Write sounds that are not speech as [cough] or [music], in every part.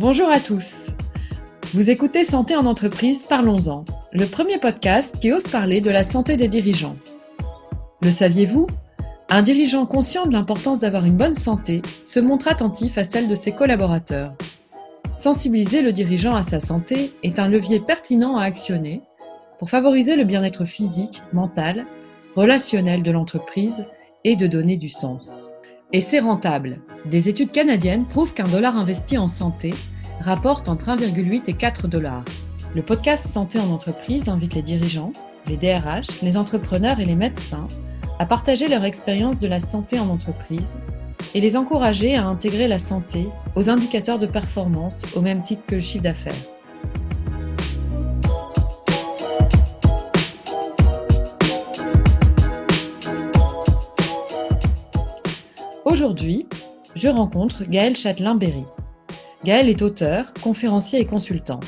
Bonjour à tous. Vous écoutez Santé en entreprise, parlons-en, le premier podcast qui ose parler de la santé des dirigeants. Le saviez-vous? Un dirigeant conscient de l'importance d'avoir une bonne santé se montre attentif à celle de ses collaborateurs. Sensibiliser le dirigeant à sa santé est un levier pertinent à actionner pour favoriser le bien-être physique, mental, relationnel de l'entreprise et de donner du sens. Et c'est rentable. Des études canadiennes prouvent qu'un dollar investi en santé rapporte entre 1,8 et 4 dollars. Le podcast Santé en entreprise invite les dirigeants, les DRH, les entrepreneurs et les médecins à partager leur expérience de la santé en entreprise et les encourager à intégrer la santé aux indicateurs de performance au même titre que le chiffre d'affaires. Aujourd'hui, je rencontre Gaël Châtelain-Berry. Gaël est auteur, conférencier et consultant.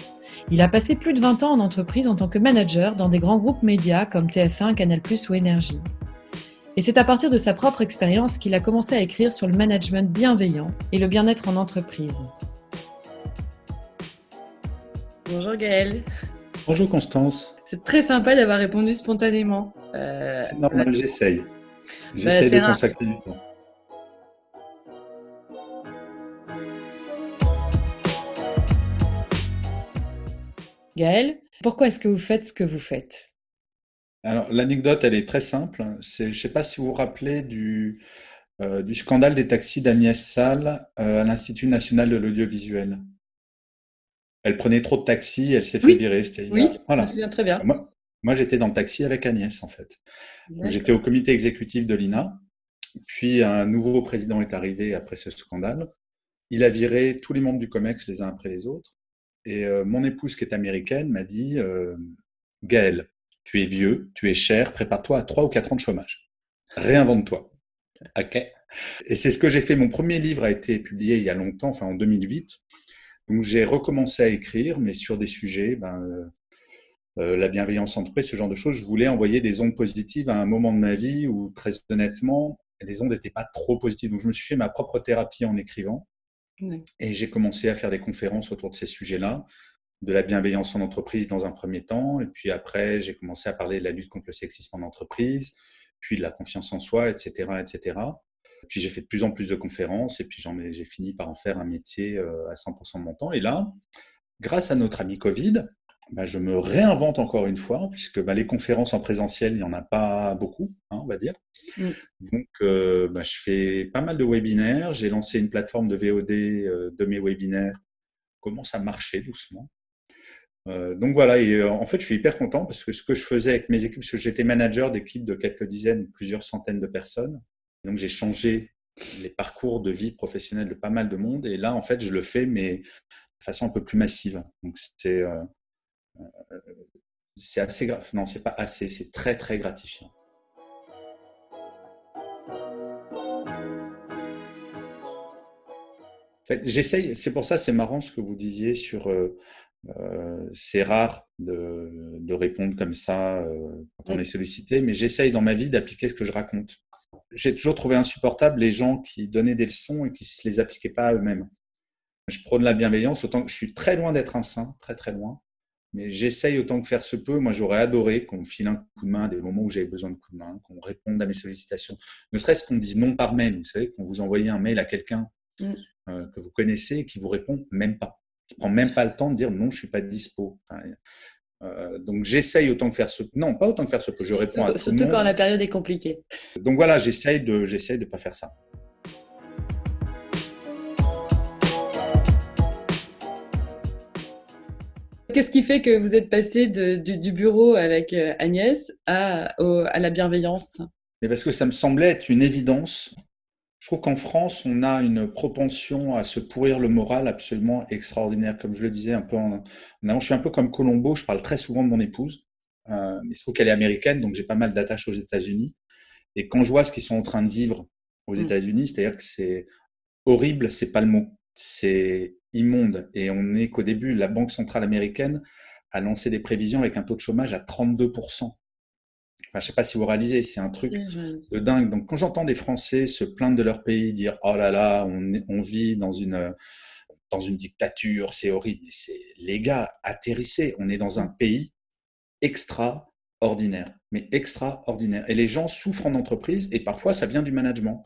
Il a passé plus de 20 ans en entreprise en tant que manager dans des grands groupes médias comme TF1, Canal+ ou Énergie. Et c'est à partir de sa propre expérience qu'il a commencé à écrire sur le management bienveillant et le bien-être en entreprise. Bonjour Gaël. Bonjour Constance. C'est très sympa d'avoir répondu spontanément. Euh, normal, j'essaye. J'essaye bah, de consacrer du temps. Gaël, pourquoi est-ce que vous faites ce que vous faites? Alors, l'anecdote, elle est très simple. Je ne sais pas si vous vous rappelez du, euh, du scandale des taxis d'Agnès Salle euh, à l'Institut national de l'audiovisuel. Elle prenait trop de taxis, elle s'est fait virer. Oui, voilà. je me souviens très bien. Moi, j'étais dans le taxi avec Agnès, en fait. J'étais au comité exécutif de l'INA. Puis, un nouveau président est arrivé après ce scandale. Il a viré tous les membres du COMEX les uns après les autres. Et euh, mon épouse, qui est américaine, m'a dit euh, Gaël, tu es vieux, tu es cher, prépare-toi à 3 ou 4 ans de chômage. Réinvente-toi. OK. Et c'est ce que j'ai fait. Mon premier livre a été publié il y a longtemps, enfin en 2008. Donc j'ai recommencé à écrire, mais sur des sujets, ben, euh, la bienveillance entreprise, ce genre de choses. Je voulais envoyer des ondes positives à un moment de ma vie où, très honnêtement, les ondes n'étaient pas trop positives. Donc je me suis fait ma propre thérapie en écrivant. Et j'ai commencé à faire des conférences autour de ces sujets-là, de la bienveillance en entreprise dans un premier temps, et puis après, j'ai commencé à parler de la lutte contre le sexisme en entreprise, puis de la confiance en soi, etc. etc. Puis j'ai fait de plus en plus de conférences, et puis j'ai fini par en faire un métier euh, à 100% de mon temps. Et là, grâce à notre ami Covid, bah, je me réinvente encore une fois, puisque bah, les conférences en présentiel, il n'y en a pas beaucoup, hein, on va dire. Mm. Donc, euh, bah, je fais pas mal de webinaires. J'ai lancé une plateforme de VOD euh, de mes webinaires. Commence à marcher doucement. Euh, donc voilà, et en fait, je suis hyper content parce que ce que je faisais avec mes équipes, parce que j'étais manager d'équipes de quelques dizaines, plusieurs centaines de personnes. Donc j'ai changé les parcours de vie professionnelle de pas mal de monde. Et là, en fait, je le fais, mais de façon un peu plus massive. Donc c'est c'est assez grave. Non, c'est pas assez, c'est très très gratifiant. En fait, j'essaye, c'est pour ça, c'est marrant ce que vous disiez sur euh, euh, c'est rare de, de, répondre comme ça euh, quand on est sollicité, mais j'essaye dans ma vie d'appliquer ce que je raconte. J'ai toujours trouvé insupportable les gens qui donnaient des leçons et qui ne les appliquaient pas à eux-mêmes. Je prône la bienveillance, autant que je suis très loin d'être un saint, très très loin. Mais j'essaye autant que faire se peut. Moi, j'aurais adoré qu'on me file un coup de main à des moments où j'avais besoin de coup de main, qu'on réponde à mes sollicitations. Ne serait-ce qu'on dise non par mail. Vous savez, qu'on vous envoie un mail à quelqu'un mm. euh, que vous connaissez et qui vous répond même pas. Qui prend même pas le temps de dire non, je suis pas dispo. Euh, donc j'essaye autant que faire se non pas autant que faire se peut je réponds à tout surtout quand la période est compliquée donc voilà j'essaye de j'essaye de pas faire ça Qu'est-ce qui fait que vous êtes passé du, bureau avec euh, Agnès à, la bienveillance? Mais Parce que ça me semblait être une évidence. Je trouve qu'en France, on a une propension à se pourrir le moral absolument extraordinaire. Comme je le disais un peu en, avant, je suis un peu comme Colombo, je parle très souvent de mon épouse. Euh, il se trouve qu'elle est américaine, donc j'ai pas mal d'attaches aux États-Unis. Et quand je vois ce qu'ils sont en train de vivre aux mm. États-Unis, c'est-à-dire que c'est horrible, c'est pas le mot. C'est immonde. Et on est qu'au début, la Banque centrale américaine a lancé des prévisions avec un taux de chômage à 32%. Enfin, je ne sais pas si vous réalisez, c'est un truc de dingue. Donc, quand j'entends des Français se plaindre de leur pays, dire Oh là là, on, on vit dans une dans une dictature, c'est horrible. C'est les gars, atterrissez. On est dans un pays extraordinaire, mais extraordinaire. Et les gens souffrent en entreprise et parfois ça vient du management.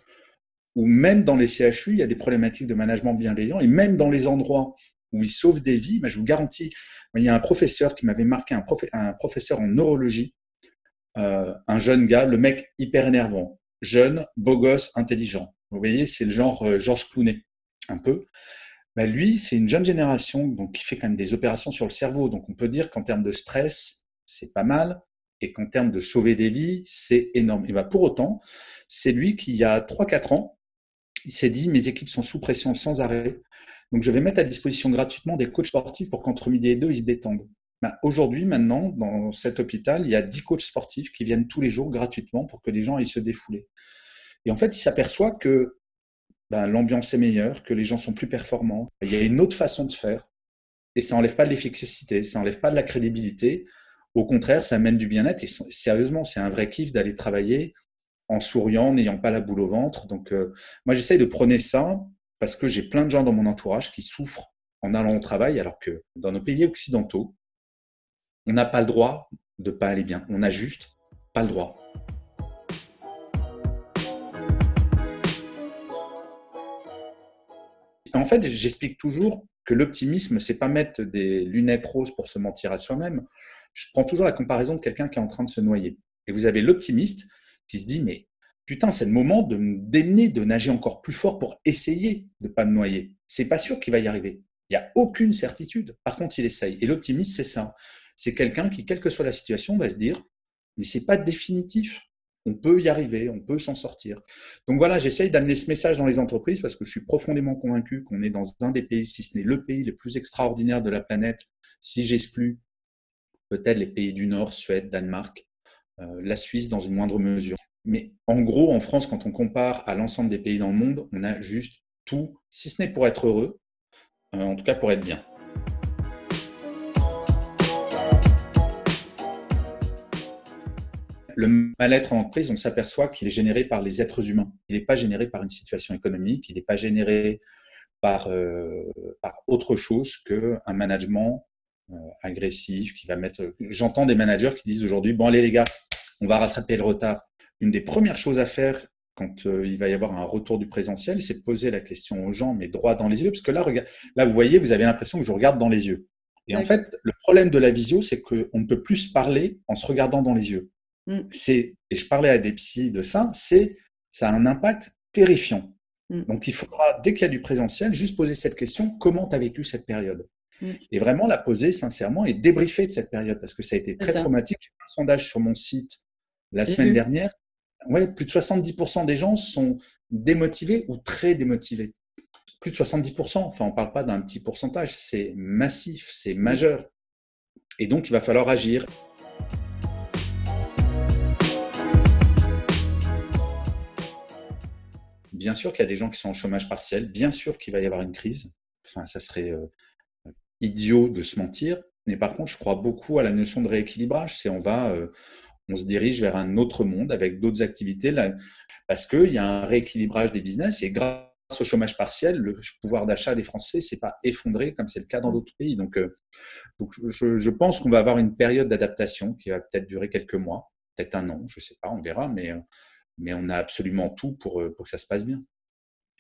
Ou même dans les CHU, il y a des problématiques de management bienveillant et même dans les endroits où ils sauvent des vies, mais je vous garantis, il y a un professeur qui m'avait marqué, un, professeur en neurologie, euh, un jeune gars, le mec hyper énervant, jeune, beau gosse, intelligent. Vous voyez, c'est le genre euh, Georges Clooney, un peu. Bah, lui, c'est une jeune génération donc, qui fait quand même des opérations sur le cerveau. Donc on peut dire qu'en termes de stress, c'est pas mal, et qu'en termes de sauver des vies, c'est énorme. Et bah, pour autant, c'est lui qui, il y a 3-4 ans, il s'est dit, mes équipes sont sous pression sans arrêt, donc je vais mettre à disposition gratuitement des coachs sportifs pour qu'entre midi et deux, ils se détendent. Bah, aujourd'hui, maintenant, dans cet hôpital, il y a 10 coachs sportifs qui viennent tous les jours gratuitement pour que les gens aillent se défouler. Et en fait, il s'aperçoit que ben, l'ambiance est meilleure, que les gens sont plus performants. Il y a une autre façon de faire. Et ça n'enlève pas de l'efficacité, ça n'enlève pas de la crédibilité. Au contraire, ça amène du bien-être. Et sérieusement, c'est un vrai kiff d'aller travailler en souriant, n'ayant pas la boule au ventre. Donc, euh, moi, j'essaye de prôner ça parce que j'ai plein de gens dans mon entourage qui souffrent en allant au travail, alors que dans nos pays occidentaux, on n'a pas le droit de pas aller bien. On n'a juste pas le droit. En fait, j'explique toujours que l'optimisme, c'est pas mettre des lunettes roses pour se mentir à soi-même. Je prends toujours la comparaison de quelqu'un qui est en train de se noyer. Et vous avez l'optimiste qui se dit, mais putain, c'est le moment de me démener, de nager encore plus fort pour essayer de pas me noyer. C'est pas sûr qu'il va y arriver. Il n'y a aucune certitude. Par contre, il essaye. Et l'optimiste, c'est ça. C'est quelqu'un qui, quelle que soit la situation, va se dire, mais c'est pas définitif. On peut y arriver, on peut s'en sortir. Donc voilà, j'essaye d'amener ce message dans les entreprises parce que je suis profondément convaincu qu'on est dans un des pays, si ce n'est le pays le plus extraordinaire de la planète, si j'exclus peut-être les pays du Nord, Suède, Danemark, la Suisse dans une moindre mesure. Mais en gros, en France, quand on compare à l'ensemble des pays dans le monde, on a juste tout, si ce n'est pour être heureux, euh, en tout cas pour être bien. Le mal-être en entreprise, on s'aperçoit qu'il est généré par les êtres humains. Il n'est pas généré par une situation économique, il n'est pas généré par, euh, par autre chose qu'un management euh, agressif qui va mettre. J'entends des managers qui disent aujourd'hui Bon, allez les gars, on va rattraper le retard une des premières choses à faire quand euh, il va y avoir un retour du présentiel, c'est de poser la question aux gens, mais droit dans les yeux, parce que là, là vous voyez, vous avez l'impression que je regarde dans les yeux. Et en fait, le problème de la visio, c'est qu'on ne peut plus parler en se regardant dans les yeux. Mm. C'est, et je parlais à des psys de ça, c'est, ça a un impact terrifiant. Mm. Donc, il faudra, dès qu'il y a du présentiel, juste poser cette question comment tu as vécu cette période? Mm. Et vraiment la poser sincèrement et débriefer de cette période, parce que ça a été très traumatique. J'ai un sondage sur mon site la semaine dernière ouais, plus de 70% des gens sont démotivés ou très démotivés. Plus de 70%, enfin on ne parle pas d'un petit pourcentage, c'est massif, c'est majeur. Et donc il va falloir agir. Bien sûr qu'il y a des gens qui sont en chômage partiel, bien sûr qu'il va y avoir une crise. Enfin, ça serait euh, idiot de se mentir. Mais par contre, je crois beaucoup à la notion de rééquilibrage. C'est on va, euh, on se dirige vers un autre monde avec d'autres activités là, parce qu'il y a un rééquilibrage des business et grâce au chômage partiel, le pouvoir d'achat des Français s'est pas effondré comme c'est le cas dans d'autres pays. Donc, euh, donc je, pense qu'on va avoir une période d'adaptation qui va peut-être durer quelques mois, peut-être un an, je ne sais pas, on verra, mais, euh, mais on a absolument tout pour, euh, pour que ça se passe bien.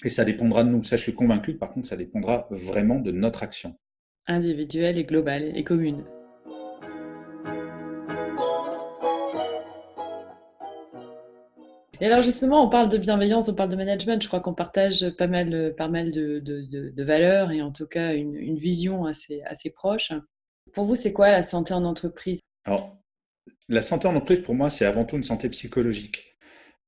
Et ça dépendra de nous. Ça, je suis convaincu. Par contre, ça dépendra vraiment de notre action. Individuelle et globale et commune. Et alors justement, on parle de bienveillance, on parle de management. Je crois qu'on partage pas mal, pas mal de, de, valeurs et en tout cas une, vision assez, assez proche. Pour vous, c'est quoi la santé en entreprise? Alors, la santé en entreprise, pour moi, c'est avant tout une santé psychologique.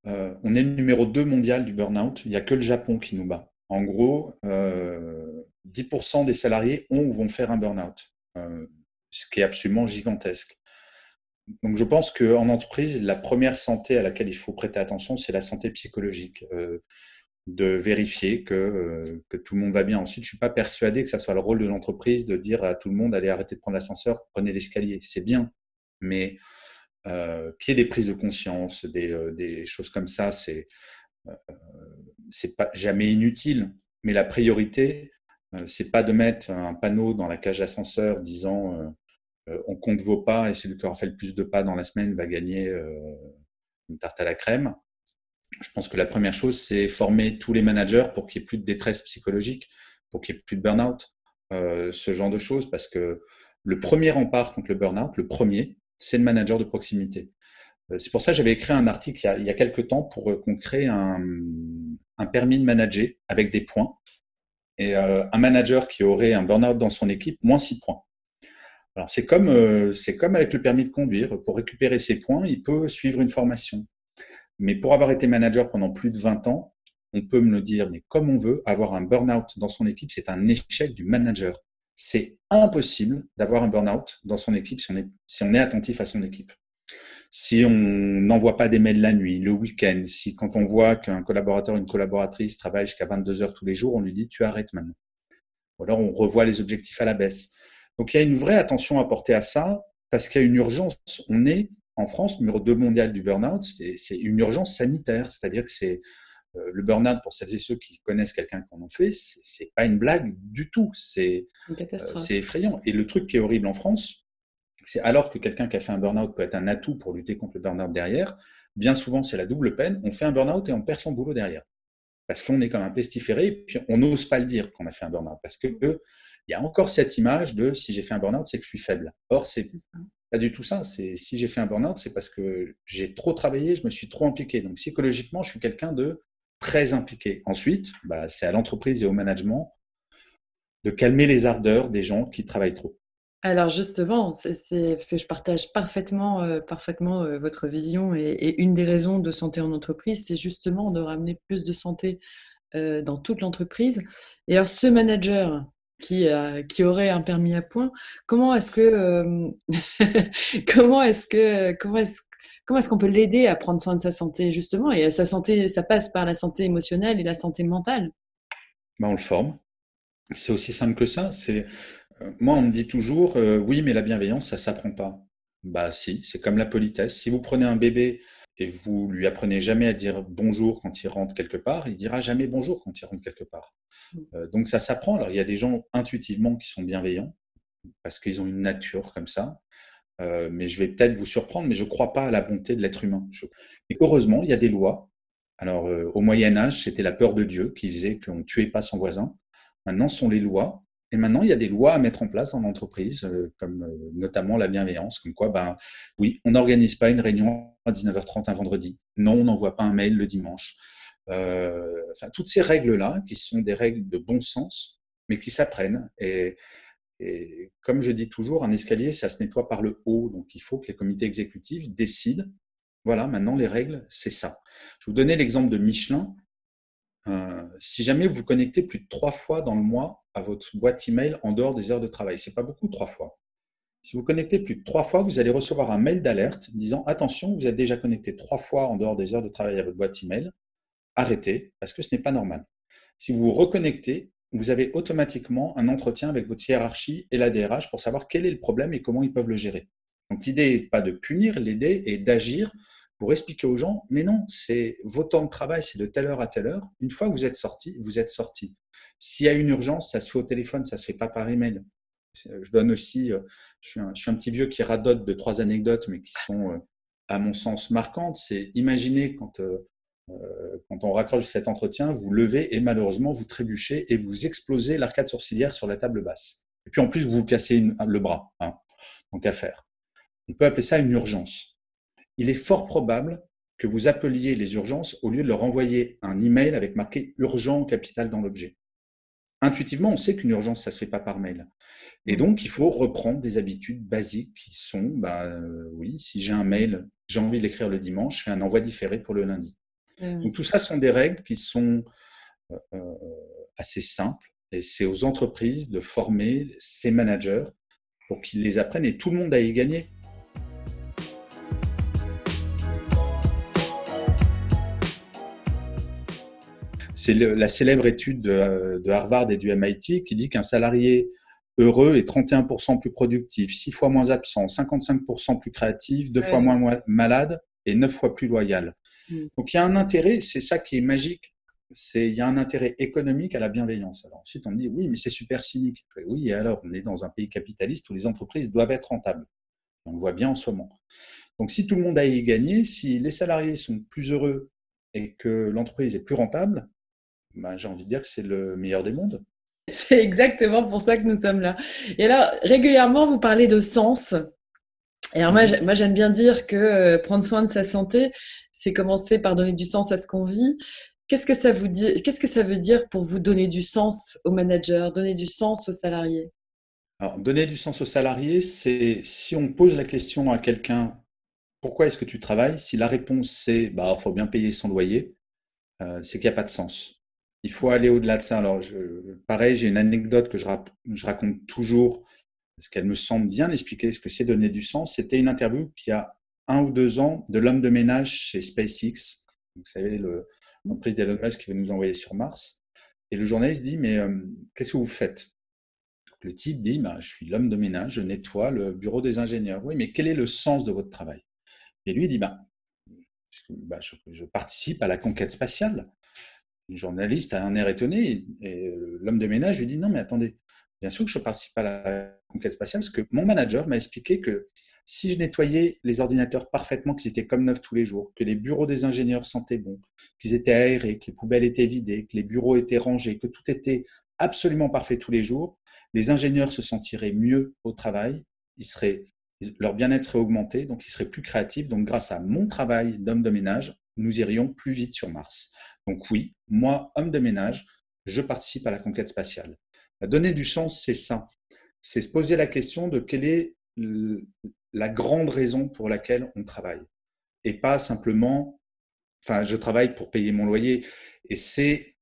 Euh, on est le numéro 2 mondial du burn-out. Il n'y a que le Japon qui nous bat. En gros, euh, 10% des salariés ont ou vont faire un burn-out, euh, ce qui est absolument gigantesque. Donc, je pense qu'en entreprise, la première santé à laquelle il faut prêter attention, c'est la santé psychologique. Euh, de vérifier que, euh, que, tout le monde va bien. Ensuite, je ne suis pas persuadé que ça soit le rôle de l'entreprise de dire à tout le monde allez arrêter de prendre l'ascenseur, prenez l'escalier. C'est bien, mais euh, qu'il y ait des prises de conscience, des, choses comme ça, c'est jamais inutile. Mais la priorité, c'est pas de mettre un panneau dans la cage d'ascenseur disant on compte vos pas et celui qui aura fait le plus de pas dans la semaine va gagner une tarte à la crème. Je pense que la première chose, c'est former tous les managers pour qu'il n'y ait plus de détresse psychologique, pour qu'il n'y ait plus de burn-out, ce genre de choses, parce que le premier rempart contre le burn-out, le premier, c'est le manager de proximité. Euh, c'est pour ça que j'avais écrit un article il y a, quelques temps pour euh, qu'on crée un, permis de manager avec des points. Et euh, un manager qui aurait un burn-out dans son équipe, moins 6 points. Alors c'est comme, avec le permis de conduire. Pour récupérer ses points, il peut suivre une formation. Mais pour avoir été manager pendant plus de 20 ans, on peut me le dire, mais comme on veut, avoir un burn-out dans son équipe, c'est un échec du manager. C'est impossible d'avoir un burn-out dans son équipe si on, est, si on est attentif à son équipe si on n'envoie pas des mails la nuit, le week-end, si quand on voit qu'un collaborateur ou une collaboratrice travaille jusqu'à 22 heures tous les jours, on lui dit tu arrêtes maintenant. Ou alors on revoit les objectifs à la baisse. Donc il y a une vraie attention à porter à ça parce qu'il y a une urgence. On est en France numéro 2 mondial du burn-out, c'est une urgence sanitaire, c'est-à-dire que c'est euh, le burn-out, pour celles et ceux qui connaissent quelqu'un qui en fait, c'est pas une blague du tout. C'est euh, effrayant. Et le truc qui est horrible en France, c'est alors que quelqu'un qui a fait un burn-out peut être un atout pour lutter contre le burn-out derrière, bien souvent c'est la double peine, on fait un burn-out et on perd son boulot derrière. Parce qu'on est comme un pestiféré et puis on n'ose pas le dire qu'on a fait un burn-out. Parce qu'il y a encore cette image de si j'ai fait un burn-out, c'est que je suis faible. Or, c'est pas du tout ça. C'est si j'ai fait un burn-out, c'est parce que j'ai trop travaillé, je me suis trop impliqué. Donc psychologiquement, je suis quelqu'un de très impliqué. Ensuite, bah, c'est à l'entreprise et au management de calmer les ardeurs des gens qui travaillent trop. Alors justement, c'est parce que je partage parfaitement, euh, parfaitement euh, votre vision et, une des raisons de santé en entreprise, c'est justement de ramener plus de santé euh, dans toute l'entreprise. Et alors ce manager qui, qui aurait un permis à point, comment est-ce que [laughs] comment est-ce que comment est-ce comment est-ce qu'on peut l'aider à prendre soin de sa santé justement? Et sa santé, ça passe par la santé émotionnelle et la santé mentale. Ben, on le forme. C'est aussi simple que ça. C'est moi, on me dit toujours, euh, oui, mais la bienveillance, ça s'apprend pas. Bah si, c'est comme la politesse. Si vous prenez un bébé et vous lui apprenez jamais à dire bonjour quand il rentre quelque part, il dira jamais bonjour quand il rentre quelque part. Mm. Euh, donc ça s'apprend. Alors il y a des gens intuitivement qui sont bienveillants parce qu'ils ont une nature comme ça. Euh, mais je vais peut-être vous surprendre, mais je ne crois pas à la bonté de l'être humain. Et heureusement, il y a des lois. Alors au Moyen Âge, c'était la peur de Dieu qui faisait qu'on ne tuait pas son voisin. Maintenant, ce sont les lois et maintenant, il y a des lois à mettre en place dans l'entreprise, euh, comme euh, notamment la bienveillance, comme quoi, ben, oui, on n'organise pas une réunion à 19h30 un vendredi. Non, on n'envoie pas un mail le dimanche. Euh, toutes ces règles-là, qui sont des règles de bon sens, mais qui s'apprennent. Et, et, comme je dis toujours, un escalier, ça se nettoie par le haut. Donc, il faut que les comités exécutifs décident. Voilà, maintenant, les règles, c'est ça. Je vais vous donner l'exemple de Michelin. Euh, si jamais vous connectez plus de trois fois dans le mois à votre boîte email en dehors des heures de travail, c'est pas beaucoup trois fois. Si vous connectez plus de trois fois, vous allez recevoir un mail d'alerte disant attention, vous êtes déjà connecté trois fois en dehors des heures de travail à votre boîte email. Arrêtez parce que ce n'est pas normal. Si vous vous reconnectez, vous avez automatiquement un entretien avec votre hiérarchie et la DRH pour savoir quel est le problème et comment ils peuvent le gérer. Donc l'idée n'est pas de punir, l'idée est d'agir pour expliquer aux gens, mais non, c'est vos temps de travail, c'est de telle heure à telle heure. Une fois que vous êtes sorti, vous êtes sorti. S'il y a une urgence, ça se fait au téléphone, ça se fait pas par email. Je donne aussi, euh, je suis un, petit vieux qui radote de trois anecdotes, mais qui sont, euh, à mon sens, marquantes. C'est imaginer quand, euh, quand on raccroche cet entretien, vous levez et malheureusement vous trébuchez et vous explosez l'arcade sourcilière sur la table basse. Et puis en plus, vous vous cassez le bras. Hein, donc à faire. On peut appeler ça une urgence il est fort probable que vous appeliez les urgences au lieu de leur envoyer un email avec marqué urgent capital dans l'objet. Intuitivement, on sait qu'une urgence, ça ne se fait pas par mail. Et donc, il faut reprendre des habitudes basiques qui sont, bah, euh, oui, si j'ai un mail, j'ai envie de l'écrire le dimanche, je fais un envoi différé pour le lundi. Donc, tout ça sont des règles qui sont euh, euh, assez simples et c'est aux entreprises de former ces managers pour qu'ils les apprennent et tout le monde a y gagné. C'est la célèbre étude de, Harvard et du MIT qui dit qu'un salarié heureux est 31% plus productif, 6 fois moins absent, 55% plus créatif, 2 fois moins malade et 9 fois plus loyal. Mm. Donc il y a un intérêt, c'est ça qui est magique c'est il y a un intérêt économique à la bienveillance. Alors ensuite, on me dit oui, mais c'est super cynique. oui, et alors, on est dans un pays capitaliste où les entreprises doivent être rentables. On le voit bien en ce moment. Donc, si tout le monde a y gagné, si les salariés sont plus heureux et que l'entreprise est plus rentable, ben, j'ai envie de dire que c'est le meilleur des mondes. [laughs] C'est exactement pour ça que nous sommes là. Et alors, régulièrement, vous parlez de sens. Et alors, moi, mhm. j'aime bien dire que euh, prendre soin de sa santé, c'est commencer par donner du sens à ce qu'on vit. Qu'est-ce que ça vous dit Qu'est-ce que ça veut dire pour vous donner du sens aux managers, donner du sens aux salariés? Alors, donner du sens aux salariés, c'est si on pose la question à quelqu'un pourquoi est-ce que tu travailles? Si la réponse c'est bah faut bien payer son loyer, euh, c'est qu'il n'y a pas de sens. Il faut aller au-delà de ça. Alors, pareil, j'ai une anecdote que je, raconte toujours parce qu'elle me semble bien expliquer ce que c'est donner du sens. C'était une interview qui a un ou deux ans de l'homme de ménage chez SpaceX. Vous savez, l'entreprise d'Elon Musk qui veut nous envoyer sur Mars. Et le journaliste dit, mais euh, qu'est-ce que vous faites? Le type dit, bah, je suis l'homme de ménage, je nettoie le bureau des ingénieurs. Oui, mais quel est le sens de votre travail? Et lui dit, bah, bah je, participe à la conquête spatiale. Le journaliste a un air étonné et l'homme de ménage lui dit, non, mais attendez, bien sûr que je participe à la conquête spatiale parce que mon manager m'a expliqué que si je nettoyais les ordinateurs parfaitement, qu'ils étaient comme neufs tous les jours, que les bureaux des ingénieurs sentaient bon, qu'ils étaient aérés, que les poubelles étaient vidées, que les bureaux étaient rangés, que tout était absolument parfait tous les jours, les ingénieurs se sentiraient mieux au travail, ils seraient, leur bien-être serait augmenté, donc ils seraient plus créatifs. Donc grâce à mon travail d'homme de ménage, nous irions plus vite sur Mars. Donc oui, moi, homme de ménage, je participe à la conquête spatiale. Donner du sens, c'est ça. C'est se poser la question de quelle est la grande raison pour laquelle on travaille. Et pas simplement, enfin, je travaille pour payer mon loyer. Et c'est,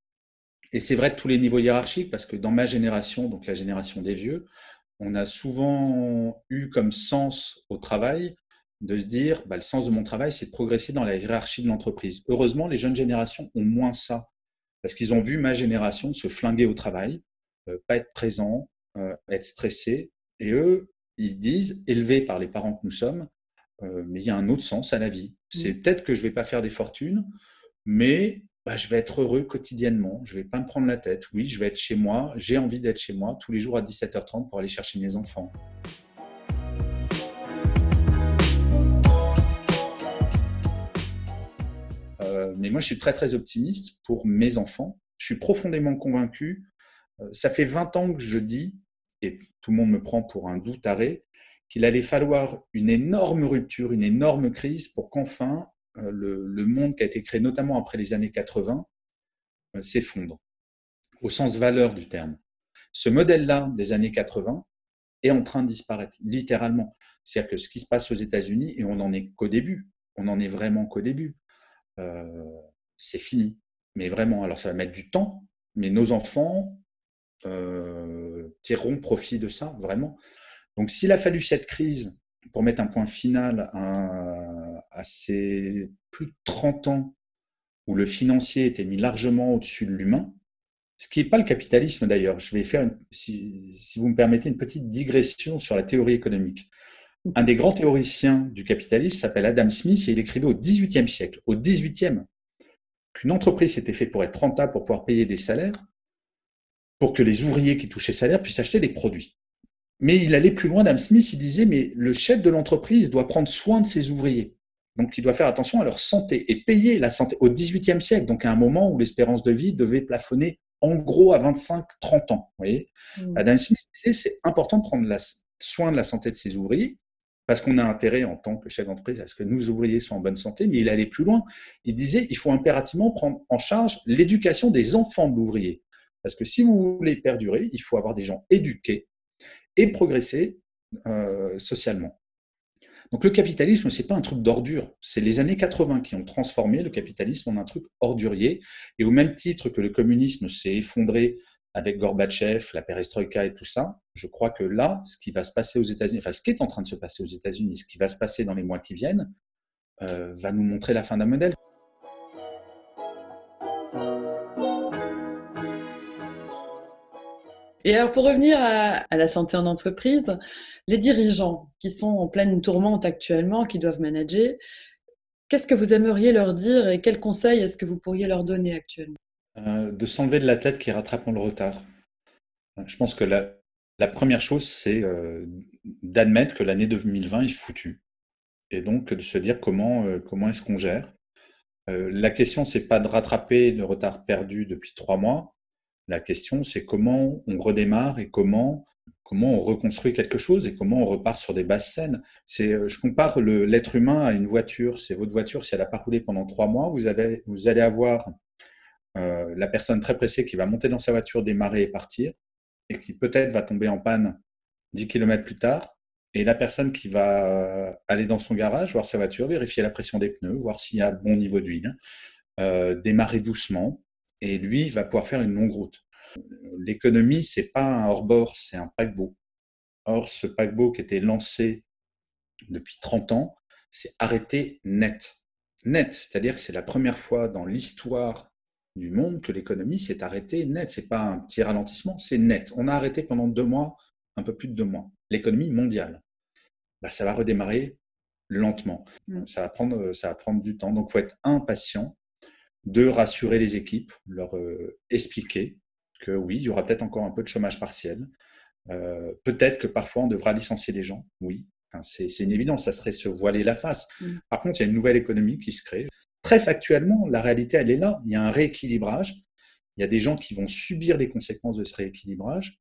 et c'est vrai de tous les niveaux hiérarchiques, parce que dans ma génération, donc la génération des vieux, on a souvent eu comme sens au travail de se dire, bah, le sens de mon travail, c'est de progresser dans la hiérarchie de l'entreprise. Heureusement, les jeunes générations ont moins ça, parce qu'ils ont vu ma génération se flinguer au travail, euh, pas être présent, euh, être stressé. Et eux, ils se disent, élevés par les parents que nous sommes, euh, mais il y a un autre sens à la vie. C'est mmh. peut-être que je ne vais pas faire des fortunes, mais bah, je vais être heureux quotidiennement. Je ne vais pas me prendre la tête. Oui, je vais être chez moi. J'ai envie d'être chez moi tous les jours à 17h30 pour aller chercher mes enfants. Mais moi, je suis très, très optimiste pour mes enfants. Je suis profondément convaincu euh, ça fait 20 ans que je dis, et tout le monde me prend pour un doux taré, qu'il allait falloir une énorme rupture, une énorme crise pour qu'enfin euh, le, monde qui a été créé notamment après les années 80 euh, s'effondre, au sens valeur du terme. Ce modèle-là des années 80 est en train de disparaître, littéralement. C'est-à-dire que ce qui se passe aux États-Unis, et on n'en est qu'au début, on n'en est vraiment qu'au début, c'est fini. Mais vraiment, alors ça va mettre du temps, mais nos enfants euh, tireront profit de ça, vraiment. Donc s'il a fallu cette crise pour mettre un point final à, ces plus de 30 ans où le financier était mis largement au-dessus de l'humain, ce qui n'est pas le capitalisme d'ailleurs. Je vais faire, si, vous me permettez, une petite digression sur la théorie économique. Un des grands théoriciens du capitalisme s'appelle Adam Smith et il écrivait au XVIIIe siècle, au XVIIIe, qu'une entreprise était faite pour être rentable, pour pouvoir payer des salaires, pour que les ouvriers qui touchaient salaire puissent acheter des produits. Mais il allait plus loin, Adam Smith, il disait, mais le chef de l'entreprise doit prendre soin de ses ouvriers. Donc, il doit faire attention à leur santé et payer la santé au XVIIIe siècle, donc à un moment où l'espérance de vie devait plafonner en gros à 25-30 ans. Vous voyez mmh. Adam Smith disait, c'est important de prendre soin de la santé de ses ouvriers, parce qu'on a intérêt en tant que chef d'entreprise à ce que nos ouvriers soient en bonne santé, mais il allait plus loin. Il disait, il faut impérativement prendre en charge l'éducation des enfants de l'ouvrier. Parce que si vous voulez perdurer, il faut avoir des gens éduqués et progresser euh, socialement. Donc le capitalisme, ce n'est pas un truc d'ordure. C'est les années 80 qui ont transformé le capitalisme en un truc ordurier. Et au même titre que le communisme s'est effondré avec Gorbatchev, la perestroïka et tout ça, je crois que là, ce qui va se passer aux États-Unis, enfin ce qui est en train de se passer aux États-Unis, ce qui va se passer dans les mois qui viennent, euh, va nous montrer la fin d'un modèle. Et alors, pour revenir à, la santé en entreprise, les dirigeants qui sont en pleine tourmente actuellement, qui doivent manager, qu'est-ce que vous aimeriez leur dire et quels conseils est-ce que vous pourriez leur donner actuellement? Euh, De s'enlever de la tête qui rattrape le retard. Je pense que la, la première chose, c'est euh, d'admettre que l'année 2020 est foutue. Et donc de se dire comment, euh, comment est-ce qu'on gère. Euh, la question, c'est pas de rattraper le retard perdu depuis trois mois. La question, c'est comment on redémarre et comment, comment on reconstruit quelque chose et comment on repart sur des bases saines. C'est, je compare l'être humain à une voiture. C'est votre voiture, si elle n'a pas roulé pendant trois mois, vous, vous allez avoir la personne très pressée qui va monter dans sa voiture, démarrer et partir et qui peut-être va tomber en panne 10 km plus tard, et la personne qui va aller dans son garage, voir sa voiture, vérifier la pression des pneus, voir s'il y a le bon niveau d'huile, euh, démarrer doucement, et lui va pouvoir faire une longue route. L'économie, c'est pas un hors-bord, c'est un paquebot. Or, ce paquebot qui était lancé depuis 30 ans, c'est arrêté net. Net, c'est-à-dire que c'est la première fois dans l'histoire du monde que l'économie s'est arrêtée net. C'est pas un petit ralentissement, c'est net. On a arrêté pendant deux mois, un peu plus de deux mois, l'économie mondiale. Bah, ça va redémarrer lentement. Mm. Ça va prendre, ça va prendre du temps. Donc, faut être impatient de rassurer les équipes, leur euh, expliquer que oui, il y aura peut-être encore un peu de chômage partiel. Euh, peut-être que parfois on devra licencier des gens. Oui, c'est une évidence. Ça serait se voiler la face. Mm. Par contre, il y a une nouvelle économie qui se crée très factuellement, la réalité, elle est là. Il y a un rééquilibrage. Il y a des gens qui vont subir les conséquences de ce rééquilibrage.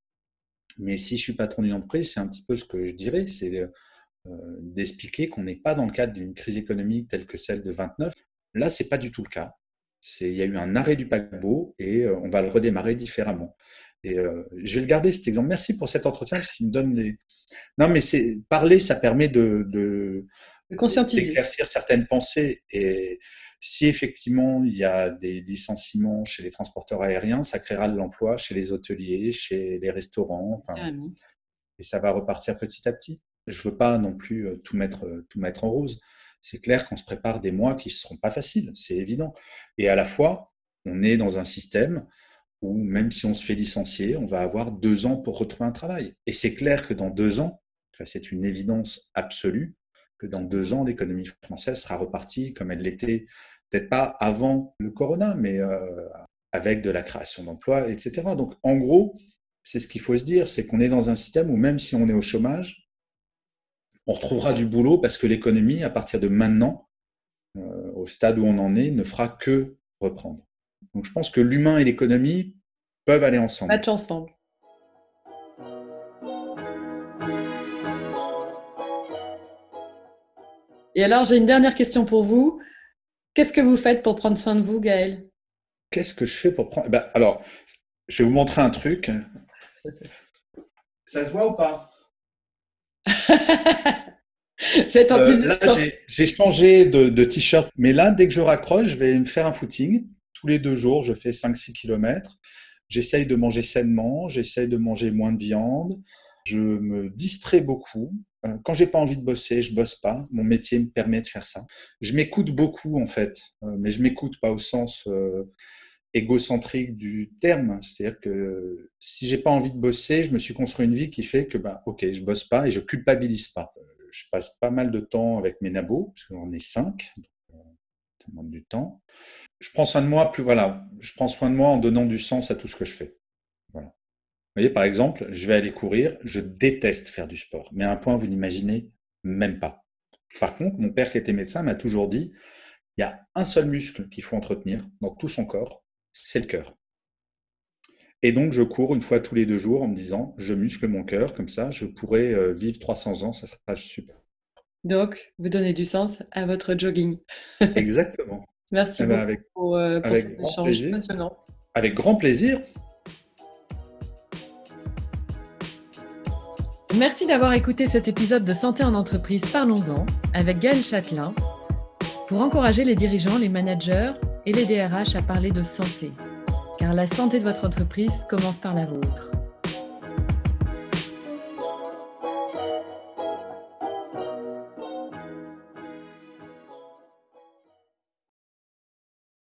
Mais si je suis patron d'une entreprise, c'est un petit peu ce que je dirais, c'est euh, d'expliquer qu'on n'est pas dans le cadre d'une crise économique telle que celle de 29. Là, c'est pas du tout le cas. Il y a eu un arrêt du paquebot et euh, on va le redémarrer différemment. Et euh, je vais le garder cet exemple. Merci pour cet entretien parce me donne des. Non, mais parler, ça permet de, d'éclaircir certaines pensées. Et si effectivement il y a des licenciements chez les transporteurs aériens, ça créera de l'emploi chez les hôteliers, chez les restaurants. et ça va repartir petit à petit. Je ne veux pas non plus euh, tout mettre, euh, tout mettre en rose. C'est clair qu'on se prépare des mois qui ne seront pas faciles, c'est évident. Et à la fois, on est dans un système où même si on se fait licencier, on va avoir deux ans pour retrouver un travail. Et c'est clair que dans deux ans, c'est une évidence absolue, que dans deux ans, l'économie française sera repartie comme elle l'était peut-être pas avant le corona, mais euh, avec de la création d'emplois, etc. Donc, en gros, c'est ce qu'il faut se dire, c'est qu'on est dans un système où même si on est au chômage, on retrouvera du boulot parce que l'économie, à partir de maintenant, euh, au stade où on en est, ne fera que reprendre. Donc, je pense que l'humain et l'économie peuvent aller ensemble. Et alors, j'ai une dernière question pour vous. Qu'est-ce que vous faites pour prendre soin de vous, Gaël? Qu'est-ce que je fais pour prendre. Eh ben, alors, je vais vous montrer un truc. Ça se voit ou pas? [laughs] C'est en euh, Là, j'ai changé de, t-shirt, mais là, dès que je raccroche, je vais me faire un footing. Tous les deux jours, je fais 5-6 km. J'essaye de manger sainement, j'essaye de manger moins de viande. Je me distrais beaucoup. Euh, quand j'ai pas envie de bosser, je bosse pas. Mon métier me permet de faire ça. Je m'écoute beaucoup en fait, euh, mais je m'écoute pas au sens euh, égocentrique du terme. C'est-à-dire que si j'ai pas envie de bosser, je me suis construit une vie qui fait que bah ok, je bosse pas et je culpabilise pas. Je passe pas mal de temps avec mes nabos parce qu'on est cinq, ça demande du temps. Je prends soin de moi, plus voilà, je prends soin de moi en donnant du sens à tout ce que je fais. Voilà voyez, par exemple, je vais aller courir, je déteste faire du sport, mais à un point, vous n'imaginez même pas. Par contre, mon père qui était médecin m'a toujours dit, il y a un seul muscle qu'il faut entretenir dans tout son corps, c'est le cœur. Et donc, je cours une fois tous les deux jours en me disant, je muscle mon cœur, comme ça, je pourrais euh, vivre 300 ans, ça sera super. Donc, vous donnez du sens à votre jogging. [laughs] Exactement. Merci eh ben, beaucoup pour, euh, cet échange passionnant. Avec grand plaisir. Merci d'avoir écouté cet épisode de Santé en entreprise Parlons-en avec Gaël Châtelain pour encourager les dirigeants, les managers et les DRH à parler de santé. Car la santé de votre entreprise commence par la vôtre.